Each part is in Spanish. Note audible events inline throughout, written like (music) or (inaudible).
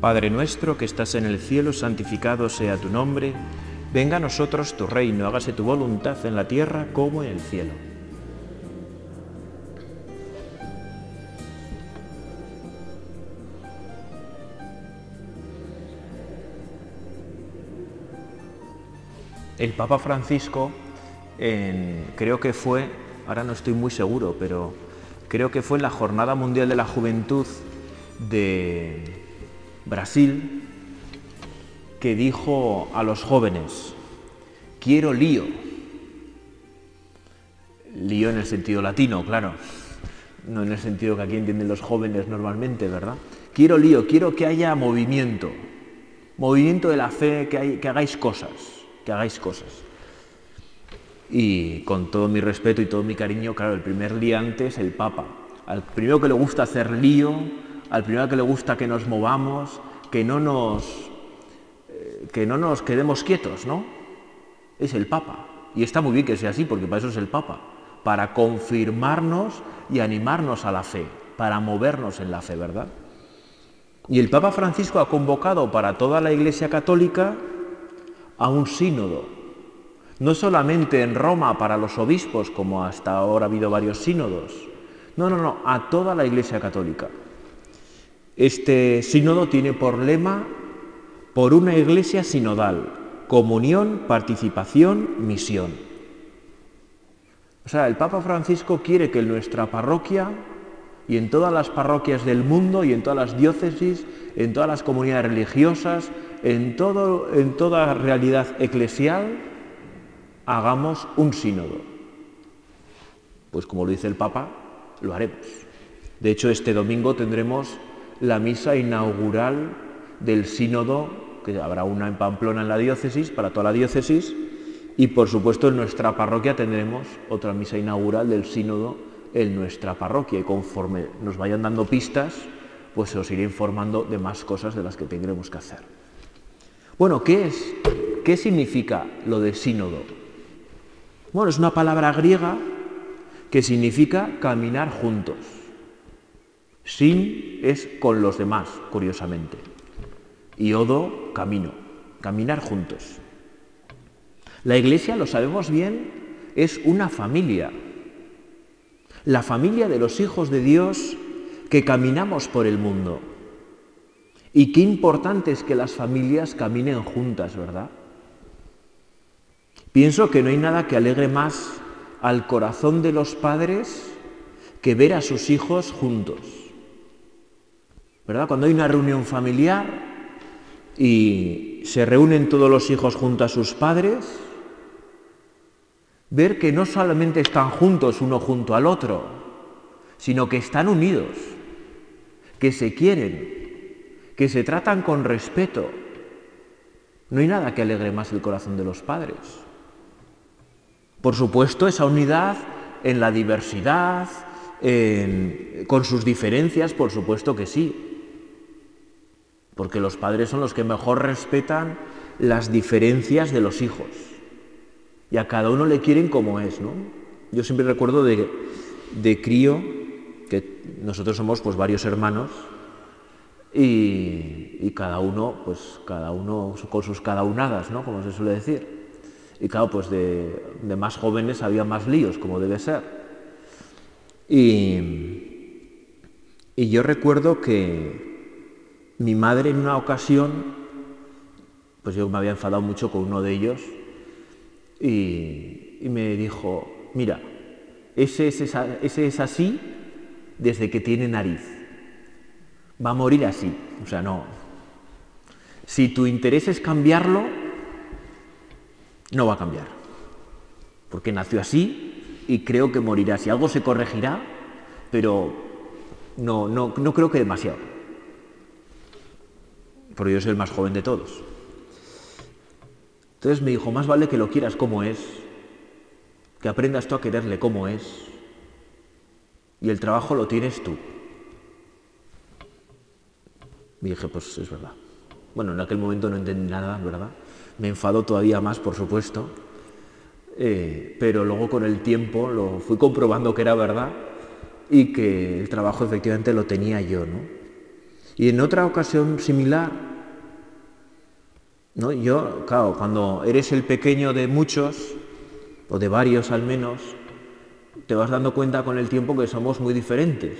Padre nuestro que estás en el cielo, santificado sea tu nombre, venga a nosotros tu reino, hágase tu voluntad en la tierra como en el cielo. El Papa Francisco, creo que fue, ahora no estoy muy seguro, pero creo que fue en la Jornada Mundial de la Juventud de Brasil, que dijo a los jóvenes, quiero lío. Lío en el sentido latino, claro, no en el sentido que aquí entienden los jóvenes normalmente, ¿verdad? Quiero lío, quiero que haya movimiento, movimiento de la fe, que, hagáis cosas, que hagáis cosas. Y con todo mi respeto y todo mi cariño, claro, el primer liante es el Papa. Al primero que le gusta hacer lío, al primero que le gusta que nos movamos, que no nos, eh, que no nos quedemos quietos, ¿no? Es el Papa. Y está muy bien que sea así, porque para eso es el Papa, para confirmarnos y animarnos a la fe, para movernos en la fe, ¿verdad? Y el Papa Francisco ha convocado para toda la Iglesia Católica a un sínodo, no solamente en Roma para los obispos, como hasta ahora ha habido varios sínodos, no, no, no, a toda la Iglesia Católica. Este sínodo tiene por lema por una iglesia sinodal, comunión, participación, misión. O sea, el Papa Francisco quiere que en nuestra parroquia y en todas las parroquias del mundo y en todas las diócesis, en todas las comunidades religiosas, en, todo, en toda realidad eclesial, hagamos un sínodo. Pues como lo dice el Papa, lo haremos. De hecho, este domingo tendremos la misa inaugural del sínodo, que habrá una en Pamplona en la diócesis, para toda la diócesis, y por supuesto en nuestra parroquia tendremos otra misa inaugural del sínodo en nuestra parroquia, y conforme nos vayan dando pistas, pues se os iré informando de más cosas de las que tendremos que hacer. Bueno, ¿qué es? ¿Qué significa lo de sínodo? Bueno, es una palabra griega que significa caminar juntos. Sin es con los demás, curiosamente. Y odo, camino, caminar juntos. La iglesia, lo sabemos bien, es una familia. La familia de los hijos de Dios que caminamos por el mundo. Y qué importante es que las familias caminen juntas, ¿verdad? Pienso que no hay nada que alegre más al corazón de los padres que ver a sus hijos juntos. Cuando hay una reunión familiar y se reúnen todos los hijos junto a sus padres, ver que no solamente están juntos uno junto al otro, sino que están unidos, que se quieren, que se tratan con respeto. No hay nada que alegre más el corazón de los padres. Por supuesto, esa unidad en la diversidad, con sus diferencias, por supuesto que sí porque los padres son los que mejor respetan las diferencias de los hijos. Y a cada uno le quieren como es, ¿no? Yo siempre recuerdo de, de crío, que nosotros somos pues varios hermanos, y, cada uno, pues cada uno con sus cada unadas, ¿no? Como se suele decir. Y claro, pues de, de más jóvenes había más líos, como debe ser. Y, y yo recuerdo que, mi madre en una ocasión, pues yo me había enfadado mucho con uno de ellos y, me dijo, mira, ese es, así desde que tiene nariz. Va a morir así. O sea, no. Si tu interés es cambiarlo, no va a cambiar. Porque nació así y creo que morirá. Si algo se corregirá, pero no, no, no creo que demasiado porque yo soy el más joven de todos. Entonces me dijo, más vale que lo quieras como es, que aprendas tú a quererle como es, y el trabajo lo tienes tú. Y dije, pues es verdad. Bueno, en aquel momento no entendí nada, ¿verdad? Me enfadó todavía más, por supuesto, eh, pero luego con el tiempo lo fui comprobando que era verdad y que el trabajo efectivamente lo tenía yo, ¿no? Y en otra ocasión similar, ¿no? yo, claro, cuando eres el pequeño de muchos, o de varios al menos, te vas dando cuenta con el tiempo que somos muy diferentes.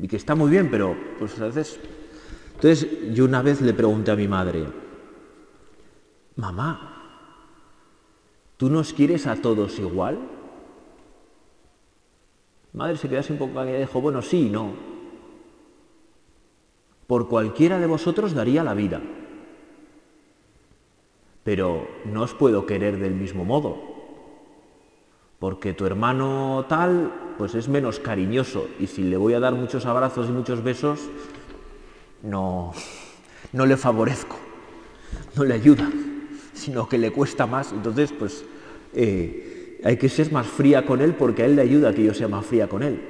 Y que está muy bien, pero pues a veces... Entonces yo una vez le pregunté a mi madre, mamá, ¿tú nos quieres a todos igual? Madre se quedó así un poco y dijo, bueno, sí y no. Por cualquiera de vosotros daría la vida, pero no os puedo querer del mismo modo porque tu hermano tal, pues es menos cariñoso y si le voy a dar muchos abrazos y muchos besos, no, no le favorezco, no le ayuda, sino que le cuesta más. Entonces, pues eh, hay que ser más fría con él porque a él le ayuda que yo sea más fría con él.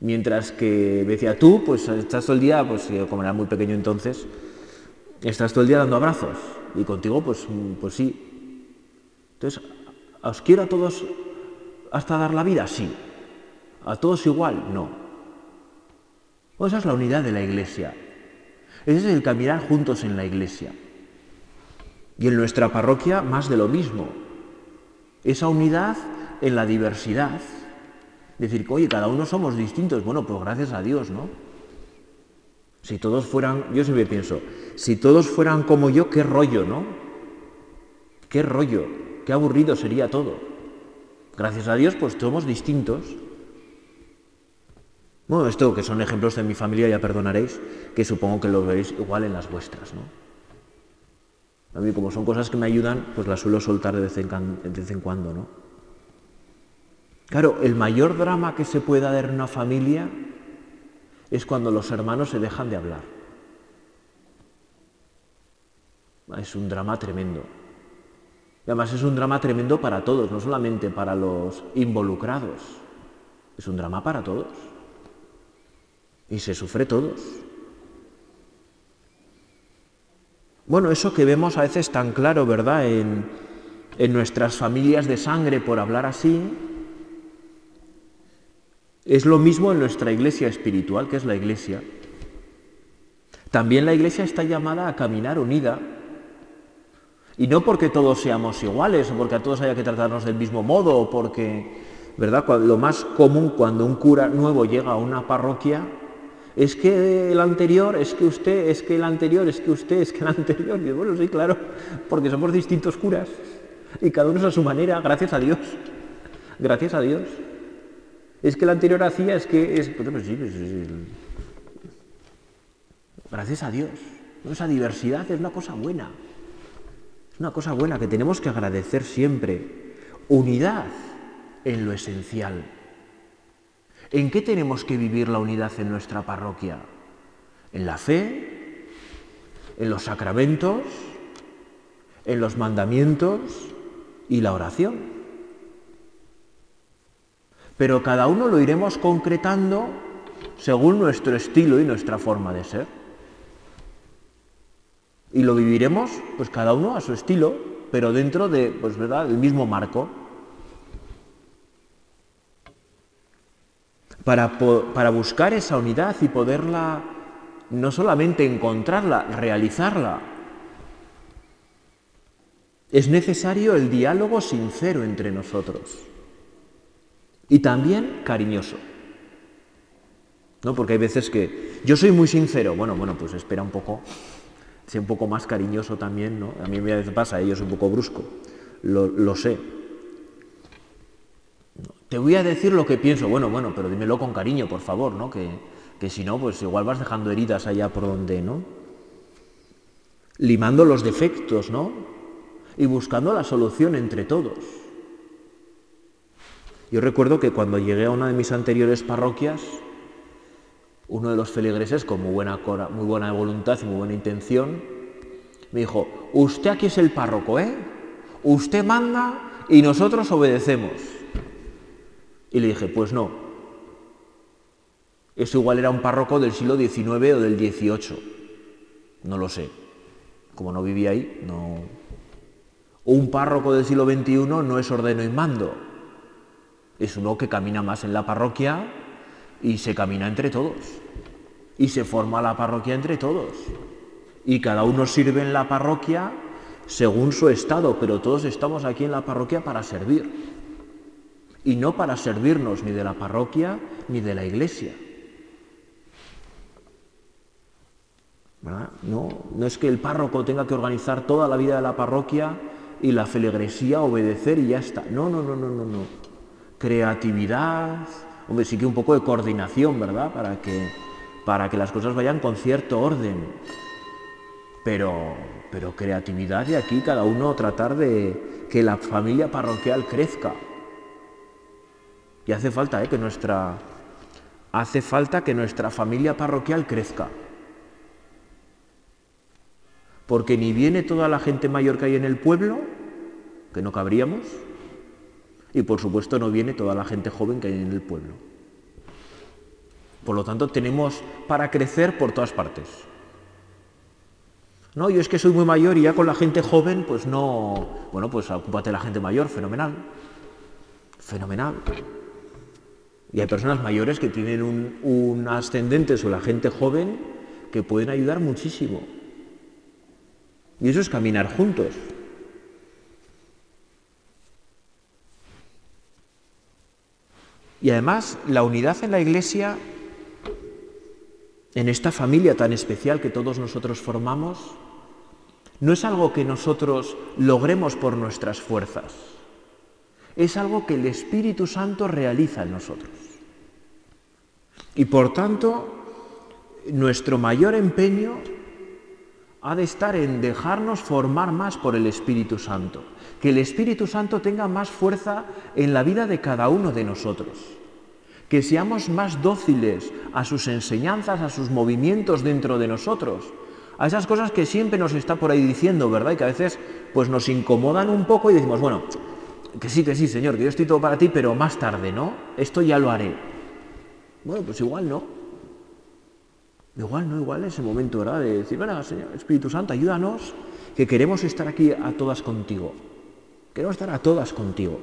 Mientras que decía, tú, pues estás todo el día, pues como era muy pequeño entonces, estás todo el día dando abrazos. Y contigo, pues, pues sí. Entonces, ¿Os quiero a todos hasta dar la vida? Sí. ¿A todos igual? No. esa es la unidad de la iglesia. Ese es el caminar juntos en la iglesia. Y en nuestra parroquia más de lo mismo. Esa unidad en la diversidad. Decir que, oye, cada uno somos distintos. Bueno, pues gracias a Dios, ¿no? Si todos fueran, yo siempre pienso, si todos fueran como yo, qué rollo, ¿no? Qué rollo. Qué aburrido sería todo. Gracias a Dios, pues somos distintos. Bueno, esto que son ejemplos de mi familia, ya perdonaréis, que supongo que lo veréis igual en las vuestras, ¿no? A mí, como son cosas que me ayudan, pues las suelo soltar de vez en, de vez en cuando, ¿no? Claro, el mayor drama que se puede dar en una familia es cuando los hermanos se dejan de hablar. Es un drama tremendo además es un drama tremendo para todos, no solamente para los involucrados, es un drama para todos. Y se sufre todos. Bueno, eso que vemos a veces tan claro, ¿verdad? En, en nuestras familias de sangre, por hablar así, es lo mismo en nuestra iglesia espiritual, que es la iglesia. También la iglesia está llamada a caminar unida y no porque todos seamos iguales o porque a todos haya que tratarnos del mismo modo o porque, ¿verdad? Lo más común cuando un cura nuevo llega a una parroquia es que el anterior, es que usted, es que el anterior, es que usted, es que el anterior. Y bueno, sí, claro, porque somos distintos curas y cada uno es a su manera, gracias a Dios. Gracias a Dios. Es que el anterior hacía, es que es. Pues, sí, pues, gracias a Dios. Esa diversidad es una cosa buena una cosa buena que tenemos que agradecer siempre. Unidad en lo esencial. ¿En qué tenemos que vivir la unidad en nuestra parroquia? ¿En la fe? ¿En los sacramentos? ¿En los mandamientos? ¿Y la oración? Pero cada uno lo iremos concretando según nuestro estilo y nuestra forma de ser. Y lo viviremos, pues cada uno a su estilo, pero dentro de, pues verdad, el mismo marco. Para, para buscar esa unidad y poderla no solamente encontrarla, realizarla, es necesario el diálogo sincero entre nosotros y también cariñoso. ¿No? Porque hay veces que yo soy muy sincero, bueno, bueno, pues espera un poco, Sé un poco más cariñoso también, ¿no? A mí me pasa, a ellos un poco brusco, lo, sé. Te voy a decir lo que pienso, bueno, bueno, pero dímelo con cariño, por favor, ¿no? Que, que si no, pues igual vas dejando heridas allá por donde, ¿no? Limando los defectos, ¿no? Y buscando la solución entre todos. Yo recuerdo que cuando llegué a una de mis anteriores parroquias, uno de los feligreses, con muy buena, muy buena voluntad y muy buena intención, me dijo, usted aquí es el párroco, ¿eh? Usted manda y nosotros obedecemos. Y le dije, pues no. Eso igual era un párroco del siglo XIX o del XVIII. No lo sé. Como no vivía ahí, no. Un párroco del siglo XXI no es ordeno y mando. Es uno que camina más en la parroquia y se camina entre todos. y se forma la parroquia entre todos. Y cada uno sirve en la parroquia según su estado, pero todos estamos aquí en la parroquia para servir. Y no para servirnos ni de la parroquia ni de la iglesia. No, no es que el párroco tenga que organizar toda la vida de la parroquia y la feligresía obedecer y ya está. No, no, no, no, no, no. Creatividad, hombre, sí que un poco de coordinación, ¿verdad? Para que, para que las cosas vayan con cierto orden. Pero, pero creatividad y aquí cada uno tratar de que la familia parroquial crezca. Y hace falta ¿eh? que nuestra hace falta que nuestra familia parroquial crezca porque ni viene toda la gente mayor que hay en el pueblo, que no cabríamos, y por supuesto no viene toda la gente joven que hay en el pueblo. Por lo tanto, tenemos para crecer por todas partes. No, yo es que soy muy mayor y ya con la gente joven, pues no. Bueno, pues ocúpate la gente mayor, fenomenal. Fenomenal. Y hay personas mayores que tienen un, un ascendente sobre la gente joven que pueden ayudar muchísimo. Y eso es caminar juntos. Y además la unidad en la iglesia, en esta familia tan especial que todos nosotros formamos, no es algo que nosotros logremos por nuestras fuerzas, es algo que el Espíritu Santo realiza en nosotros. Y por tanto, nuestro mayor empeño ha de estar en dejarnos formar más por el Espíritu Santo, que el Espíritu Santo tenga más fuerza en la vida de cada uno de nosotros, que seamos más dóciles a sus enseñanzas, a sus movimientos dentro de nosotros, a esas cosas que siempre nos está por ahí diciendo, ¿verdad? Y que a veces pues nos incomodan un poco y decimos, bueno, que sí, que sí, Señor, que yo estoy todo para ti, pero más tarde, ¿no? Esto ya lo haré. Bueno, pues igual no. Igual, no igual, ese momento, ¿verdad? De decir, bueno, Señor, Espíritu Santo, ayúdanos, que queremos estar aquí a todas contigo. Queremos estar a todas contigo.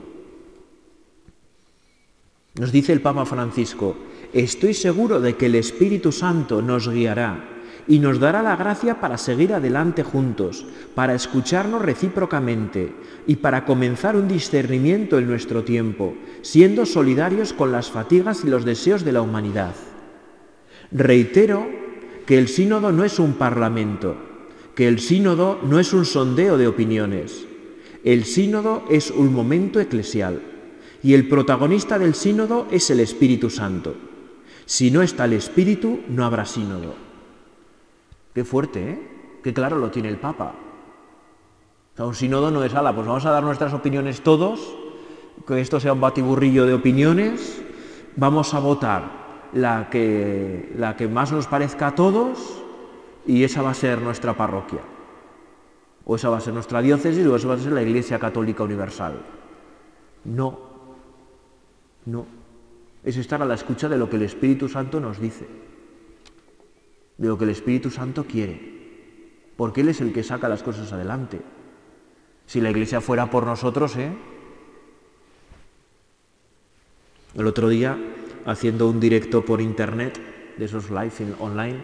Nos dice el Papa Francisco, estoy seguro de que el Espíritu Santo nos guiará y nos dará la gracia para seguir adelante juntos, para escucharnos recíprocamente y para comenzar un discernimiento en nuestro tiempo, siendo solidarios con las fatigas y los deseos de la humanidad. Reitero que el sínodo no es un parlamento, que el sínodo no es un sondeo de opiniones. El sínodo es un momento eclesial y el protagonista del sínodo es el Espíritu Santo. Si no está el Espíritu, no habrá sínodo. Qué fuerte, ¿eh? Qué claro lo tiene el Papa. un sínodo no es ala, pues vamos a dar nuestras opiniones todos, que esto sea un batiburrillo de opiniones, vamos a votar la que, la que más nos parezca a todos y esa va a ser nuestra parroquia. O esa va a ser nuestra diócesis o esa va a ser la Iglesia Católica Universal. No, no. Es estar a la escucha de lo que el Espíritu Santo nos dice, de lo que el Espíritu Santo quiere, porque Él es el que saca las cosas adelante. Si la Iglesia fuera por nosotros, ¿eh? El otro día haciendo un directo por internet, de esos live online,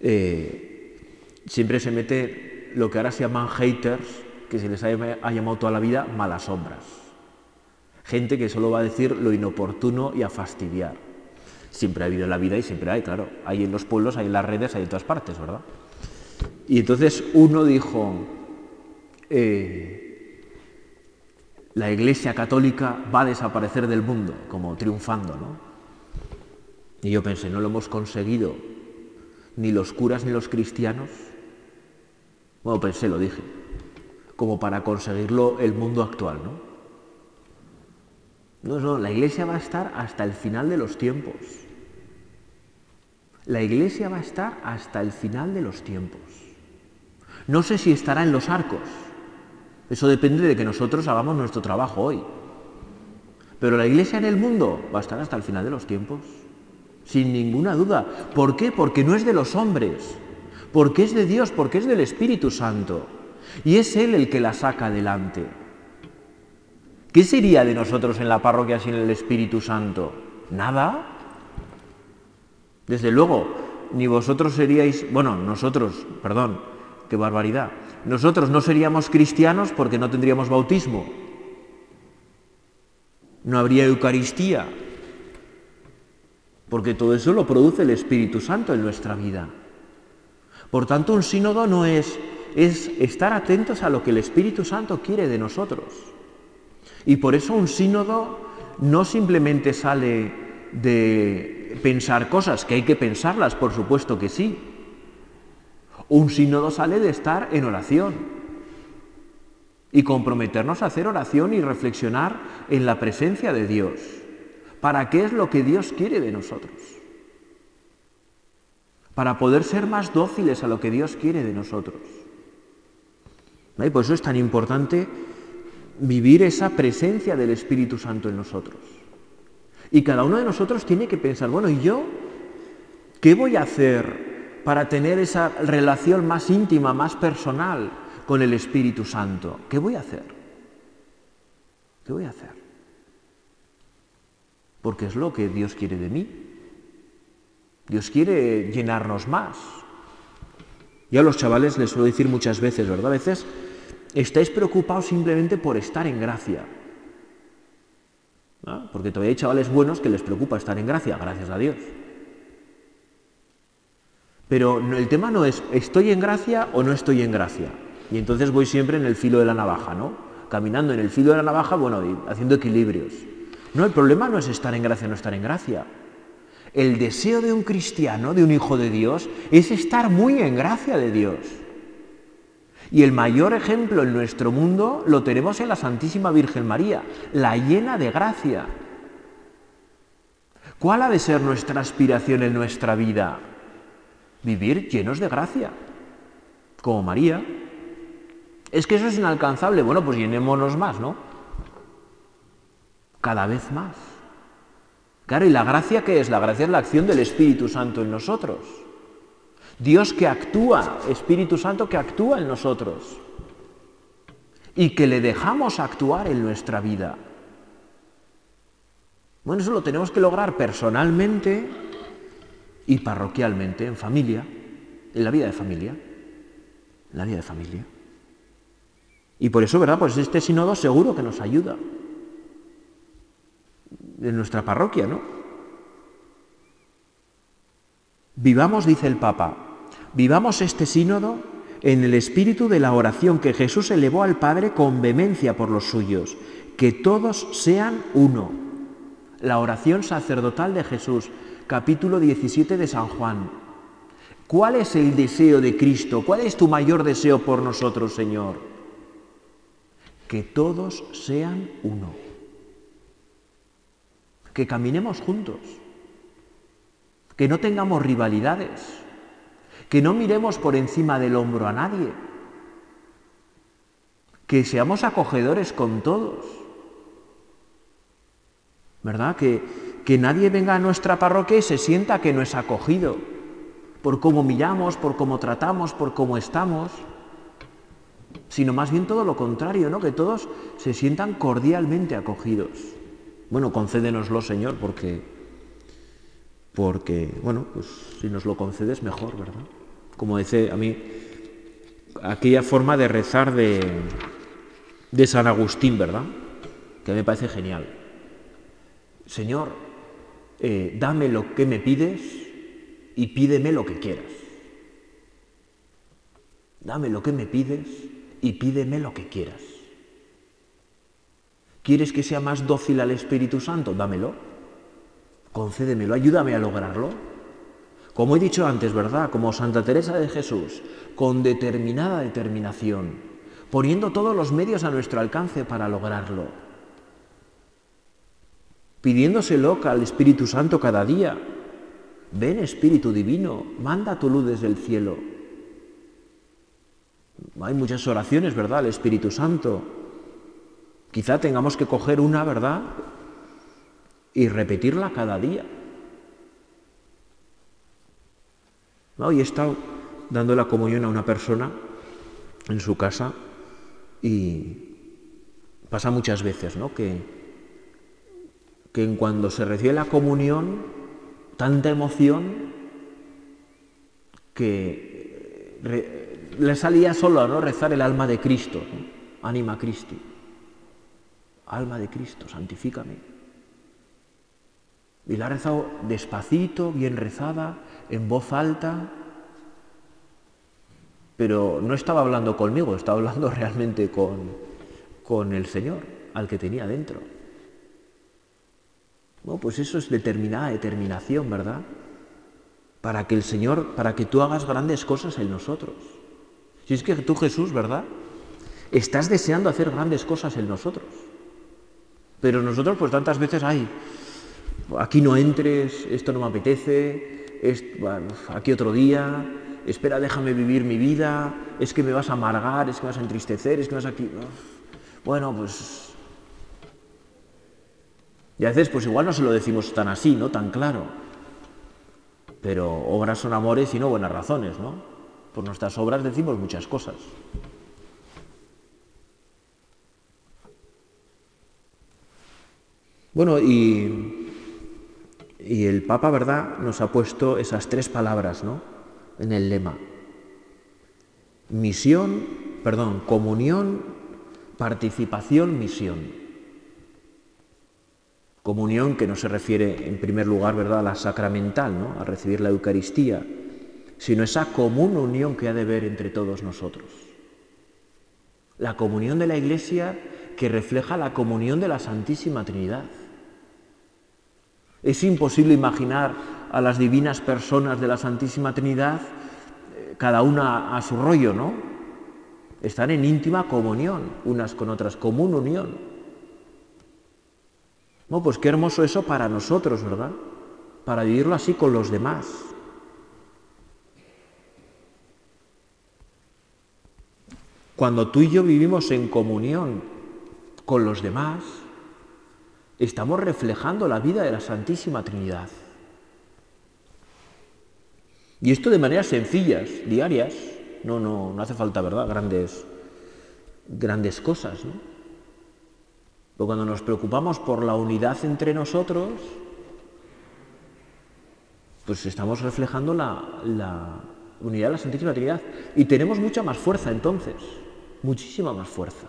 eh, siempre se mete lo que ahora se llaman haters, que se les ha, llamado toda la vida malas sombras. Gente que solo va a decir lo inoportuno y a fastidiar. Siempre ha habido en la vida y siempre hay, claro. Hay en los pueblos, hay en las redes, hay en todas partes, ¿verdad? Y entonces uno dijo, eh, la Iglesia Católica va a desaparecer del mundo, como triunfando, ¿no? Y yo pensé, no lo hemos conseguido ni los curas ni los cristianos. Bueno, pensé, lo dije, como para conseguirlo el mundo actual, ¿no? No, no, la Iglesia va a estar hasta el final de los tiempos. La Iglesia va a estar hasta el final de los tiempos. No sé si estará en los arcos, eso depende de que nosotros hagamos nuestro trabajo hoy. Pero la iglesia en el mundo va a estar hasta el final de los tiempos, sin ninguna duda. ¿Por qué? Porque no es de los hombres, porque es de Dios, porque es del Espíritu Santo. Y es Él el que la saca adelante. ¿Qué sería de nosotros en la parroquia sin el Espíritu Santo? Nada. Desde luego, ni vosotros seríais, bueno, nosotros, perdón, qué barbaridad, nosotros no seríamos cristianos porque no tendríamos bautismo, no habría Eucaristía, porque todo eso lo produce el Espíritu Santo en nuestra vida. Por tanto, un sínodo no es, es estar atentos a lo que el Espíritu Santo quiere de nosotros. Y por eso un sínodo no simplemente sale de pensar cosas, que hay que pensarlas, por supuesto que sí. Un sínodo sale de estar en oración y comprometernos a hacer oración y reflexionar en la presencia de Dios. ¿Para qué es lo que Dios quiere de nosotros? Para poder ser más dóciles a lo que Dios quiere de nosotros. Y por eso es tan importante vivir esa presencia del Espíritu Santo en nosotros. Y cada uno de nosotros tiene que pensar, bueno, ¿y yo qué voy a hacer para tener esa relación más íntima, más personal con el Espíritu Santo? ¿Qué voy a hacer? ¿Qué voy a hacer? Porque es lo que Dios quiere de mí. Dios quiere llenarnos más. Yo a los chavales les suelo decir muchas veces, ¿verdad? A veces estáis preocupados simplemente por estar en gracia. Porque todavía hay chavales buenos que les preocupa estar en gracia, gracias a Dios. Pero el tema no es estoy en gracia o no estoy en gracia. Y entonces voy siempre en el filo de la navaja, ¿no? Caminando en el filo de la navaja, bueno, haciendo equilibrios. No, el problema no es estar en gracia o no estar en gracia. El deseo de un cristiano, de un hijo de Dios, es estar muy en gracia de Dios. Y el mayor ejemplo en nuestro mundo lo tenemos en la Santísima Virgen María, la llena de gracia. ¿Cuál ha de ser nuestra aspiración en nuestra vida? Vivir llenos de gracia, como María. Es que eso es inalcanzable. Bueno, pues llenémonos más, ¿no? Cada vez más. Claro, ¿y la gracia qué es? La gracia es la acción del Espíritu Santo en nosotros. Dios que actúa, Espíritu Santo que actúa en nosotros y que le dejamos actuar en nuestra vida. Bueno, eso lo tenemos que lograr personalmente y parroquialmente, en familia, en la vida de familia, en la vida de familia. Y por eso, ¿verdad? Pues este sínodo seguro que nos ayuda en nuestra parroquia, ¿no? Vivamos, dice el Papa, Vivamos este sínodo en el espíritu de la oración que Jesús elevó al Padre con vehemencia por los suyos, que todos sean uno. La oración sacerdotal de Jesús, capítulo 17 de San Juan. ¿Cuál es el deseo de Cristo? ¿Cuál es tu mayor deseo por nosotros, Señor? Que todos sean uno. Que caminemos juntos. Que no tengamos rivalidades que no miremos por encima del hombro a nadie, que seamos acogedores con todos, ¿verdad? Que, que nadie venga a nuestra parroquia y se sienta que no es acogido, por cómo miramos, por cómo tratamos, por cómo estamos, sino más bien todo lo contrario, ¿no? Que todos se sientan cordialmente acogidos. Bueno, concédenoslo, Señor, porque, porque, bueno, pues si nos lo concedes mejor, ¿verdad? como dice a mí, aquella forma de rezar de, de San Agustín, ¿verdad? Que me parece genial. Señor, eh, dame lo que me pides y pídeme lo que quieras. Dame lo que me pides y pídeme lo que quieras. ¿Quieres que sea más dócil al Espíritu Santo? Dámelo. Concédemelo, ayúdame a lograrlo. Como he dicho antes, ¿verdad? Como Santa Teresa de Jesús, con determinada determinación, poniendo todos los medios a nuestro alcance para lograrlo, pidiéndoselo al Espíritu Santo cada día. Ven Espíritu Divino, manda tu luz desde el cielo. Hay muchas oraciones, ¿verdad? Al Espíritu Santo. Quizá tengamos que coger una, ¿verdad? Y repetirla cada día. Hoy he estado dando la comunión a una persona en su casa y pasa muchas veces, ¿no? Que, que cuando se recibe la comunión, tanta emoción que le salía solo a ¿no? rezar el alma de Cristo, anima Christi. Alma de Cristo, santifícame. Y la ha rezado despacito, bien rezada, en voz alta, pero no estaba hablando conmigo, estaba hablando (laughs) realmente con, con el Señor, al que tenía dentro. Bueno, pues eso es determinada determinación, ¿verdad? Para que el Señor, para que tú hagas grandes cosas en nosotros. Si es que tú, Jesús, ¿verdad? Estás deseando hacer grandes cosas en nosotros. Pero nosotros, pues tantas veces, ay, aquí no entres, esto no me apetece, aquí otro día, espera, déjame vivir mi vida, es que me vas a amargar, es que me vas a entristecer, es que me vas a... Bueno, pues... Y a veces, pues igual no se lo decimos tan así, ¿no? Tan claro. Pero obras son amores y no buenas razones, ¿no? Por nuestras obras decimos muchas cosas. Bueno, y, y el Papa, ¿verdad?, nos ha puesto esas tres palabras, ¿no?, en el lema. Misión, perdón, comunión, participación, misión. Comunión que no se refiere en primer lugar, ¿verdad?, a la sacramental, ¿no?, a recibir la Eucaristía, sino esa común unión que ha de haber entre todos nosotros. La comunión de la Iglesia que refleja la comunión de la Santísima Trinidad. Es imposible imaginar a las divinas personas de la Santísima Trinidad, eh, cada una a su rollo, ¿no? Están en íntima comunión unas con otras, común unión. No, pues qué hermoso eso para nosotros, ¿verdad? Para vivirlo así con los demás. Cuando tú y yo vivimos en comunión con los demás, estamos reflejando la vida de la Santísima Trinidad. Y esto de maneras sencillas, diarias, no, no, no hace falta, ¿verdad? Grandes, grandes cosas, ¿no? Pero cuando nos preocupamos por la unidad entre nosotros, pues estamos reflejando la, la unidad de la Santísima Trinidad. Y tenemos mucha más fuerza entonces, muchísima más fuerza.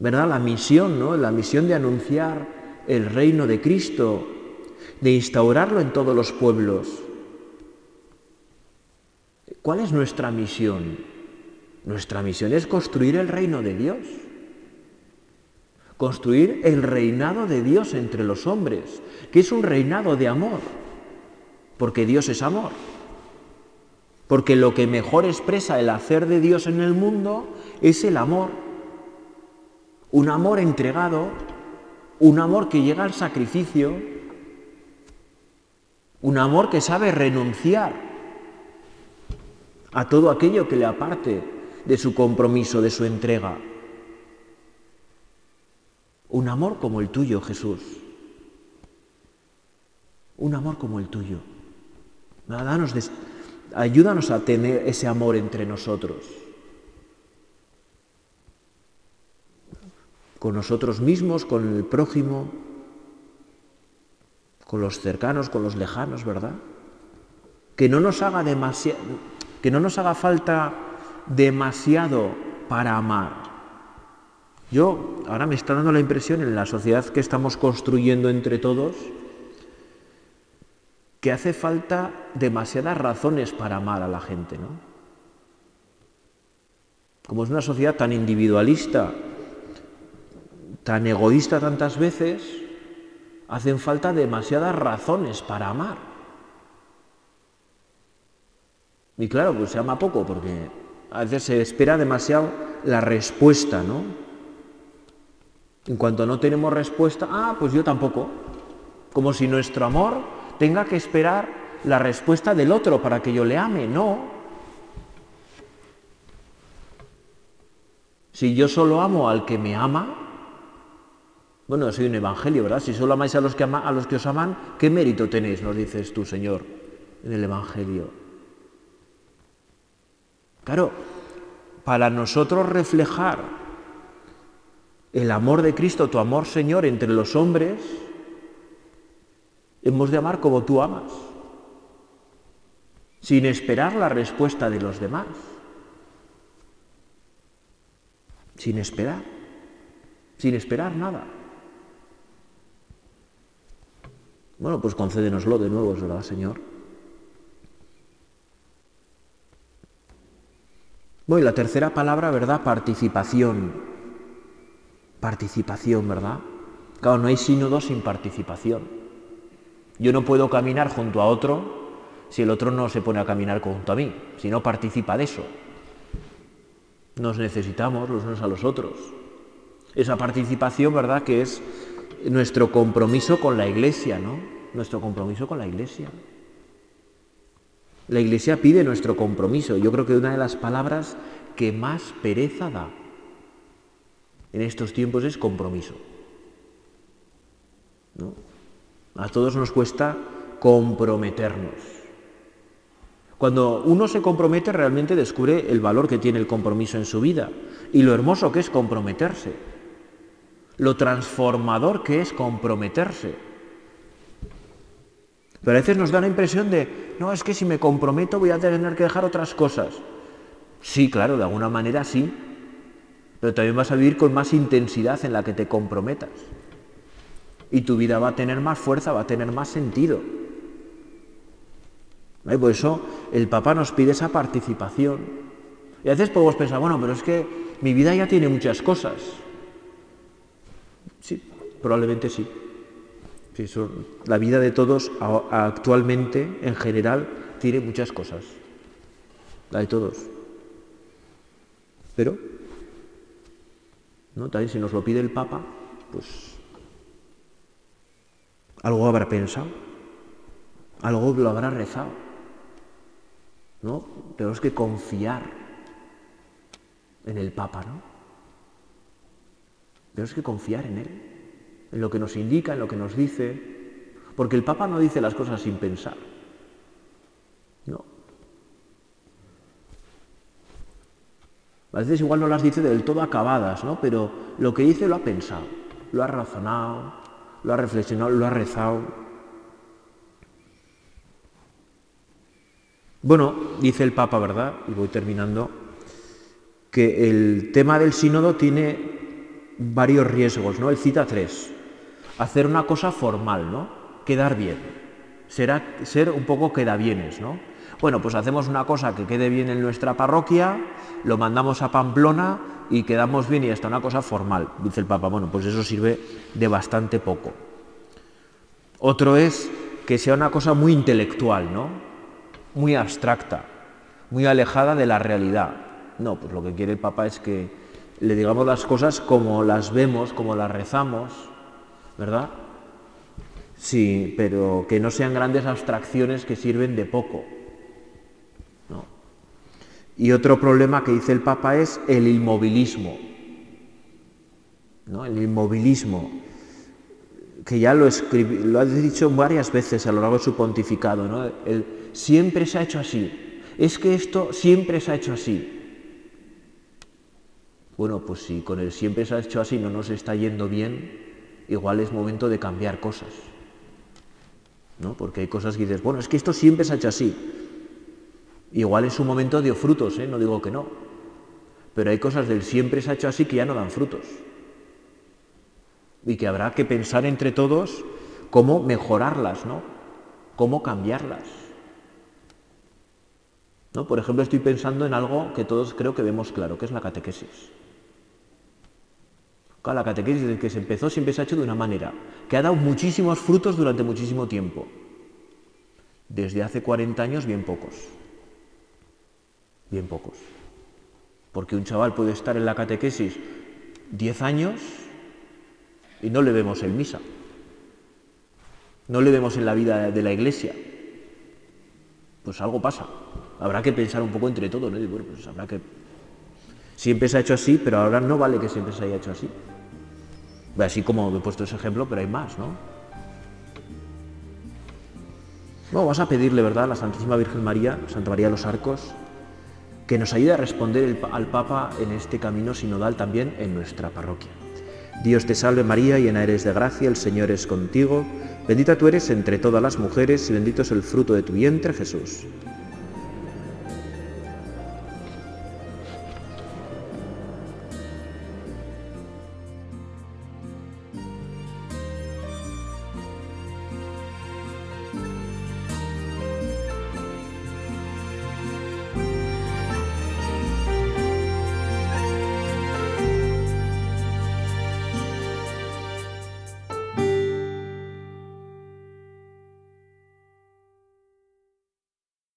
¿verdad? La misión, ¿no? La misión de anunciar el reino de Cristo, de instaurarlo en todos los pueblos. ¿Cuál es nuestra misión? Nuestra misión es construir el reino de Dios. Construir el reinado de Dios entre los hombres, que es un reinado de amor, porque Dios es amor. Porque lo que mejor expresa el hacer de Dios en el mundo es el amor un amor entregado, un amor que llega al sacrificio, un amor que sabe renunciar a todo aquello que le aparte de su compromiso, de su entrega. Un amor como el tuyo, Jesús. Un amor como el tuyo. ayúdanos a tener ese amor entre nosotros. con nosotros mismos, con el prójimo, con los cercanos, con los lejanos, ¿verdad? Que no nos haga demasiado, que no nos haga falta demasiado para amar. Yo ahora me está dando la impresión en la sociedad que estamos construyendo entre todos que hace falta demasiadas razones para amar a la gente, ¿no? Como es una sociedad tan individualista, tan egoísta tantas veces, hacen falta demasiadas razones para amar. Y claro, pues se ama poco porque a veces se espera demasiado la respuesta, ¿no? En cuanto no tenemos respuesta, ah, pues yo tampoco. Como si nuestro amor tenga que esperar la respuesta del otro para que yo le ame, no. Si yo solo amo al que me ama, bueno, soy un evangelio, ¿verdad? Si solo amáis a los, que a los que os aman, ¿qué mérito tenéis? Nos dices tú, Señor, en el evangelio. Claro, para nosotros reflejar el amor de Cristo, tu amor, Señor, entre los hombres, hemos de amar como tú amas. sin esperar la respuesta de los demás. Sin esperar, sin esperar nada. Bueno, pues concédenoslo de nuevo, ¿verdad, Señor? Bueno, y la tercera palabra, ¿verdad? Participación. Participación, ¿verdad? Claro, no hay sínodo sin participación. Yo no puedo caminar junto a otro si el otro no se pone a caminar junto a mí, si no participa de eso. Nos necesitamos los unos a los otros. Esa participación, ¿verdad?, que es nuestro compromiso con la Iglesia, ¿no? Nuestro compromiso con la Iglesia. La Iglesia pide nuestro compromiso. Yo creo que una de las palabras que más pereza da en estos tiempos es compromiso. ¿No? A todos nos cuesta comprometernos. Cuando uno se compromete realmente descubre el valor que tiene el compromiso en su vida y lo hermoso que es comprometerse, lo transformador que es comprometerse. Pero a veces nos da la impresión de, no, es que si me comprometo voy a tener que dejar otras cosas. Sí, claro, de alguna manera sí, pero también vas a vivir con más intensidad en la que te comprometas. Y tu vida va a tener más fuerza, va a tener más sentido. Por eso el Papa nos pide esa participación. Y a veces podemos pensar, bueno, pero es que mi vida ya tiene muchas cosas. Sí, probablemente sí. la vida de todos actualmente, en general, tiene muchas cosas. La de todos. Pero, ¿no? También si nos lo pide el Papa, pues algo habrá pensado, algo lo habrá rezado. ¿no? Tenemos que confiar en el Papa, ¿no? Tenemos que confiar en Él, en lo que nos indica, en lo que nos dice, porque el Papa no dice las cosas sin pensar. A veces igual no las dice del todo acabadas, ¿no? Pero lo que dice lo ha pensado, lo ha razonado, lo ha reflexionado, lo ha rezado. Bueno, dice el Papa, ¿verdad? Y voy terminando, que el tema del sínodo tiene varios riesgos, ¿no? Él cita tres. Hacer una cosa formal, ¿no? Quedar bien. Será, ser un poco queda bienes, ¿no? Bueno, pues hacemos una cosa que quede bien en nuestra parroquia, lo mandamos a Pamplona y quedamos bien y hasta una cosa formal, dice el Papa. Bueno, pues eso sirve de bastante poco. Otro es que sea una cosa muy intelectual, ¿no? muy abstracta, muy alejada de la realidad. No, pues lo que quiere el Papa es que le digamos las cosas como las vemos, como las rezamos, ¿verdad? Sí, pero que no sean grandes abstracciones que sirven de poco. ¿no? Y otro problema que dice el Papa es el inmovilismo. ¿no? El inmovilismo, que ya lo, lo ha dicho varias veces a lo largo de su pontificado, ¿no? el, siempre se ha hecho así. Es que esto siempre se ha hecho así. Bueno, pues si con el siempre se ha hecho así no nos está yendo bien, igual es momento de cambiar cosas. ¿No? Porque hay cosas que dices, bueno, es que esto siempre se ha hecho así. Igual es un momento de frutos, ¿eh? no digo que no. Pero hay cosas del siempre se ha hecho así que ya no dan frutos. Y que habrá que pensar entre todos cómo mejorarlas, ¿no? Cómo cambiarlas. ¿No? Por ejemplo, estoy pensando en algo que todos creo que vemos claro, que es la catequesis. La catequesis desde que se empezó siempre se ha hecho de una manera, que ha dado muchísimos frutos durante muchísimo tiempo. Desde hace 40 años, bien pocos. Bien pocos. Porque un chaval puede estar en la catequesis 10 años y no le vemos en misa. No le vemos en la vida de la iglesia. Pues algo pasa habrá que pensar un poco entre todos, ¿no? bueno, pues habrá que... Siempre se ha hecho así, pero ahora no vale que siempre se haya hecho así. Así como he puesto ese ejemplo, pero hay más, ¿no? No, vas a pedirle, ¿verdad?, a la Santísima Virgen María, Santa María de los Arcos, que nos ayude a responder al Papa en este camino sinodal también en nuestra parroquia. Dios te salve María, llena eres de gracia, el Señor es contigo, bendita tú eres entre todas las mujeres y bendito es el fruto de tu vientre, Jesús.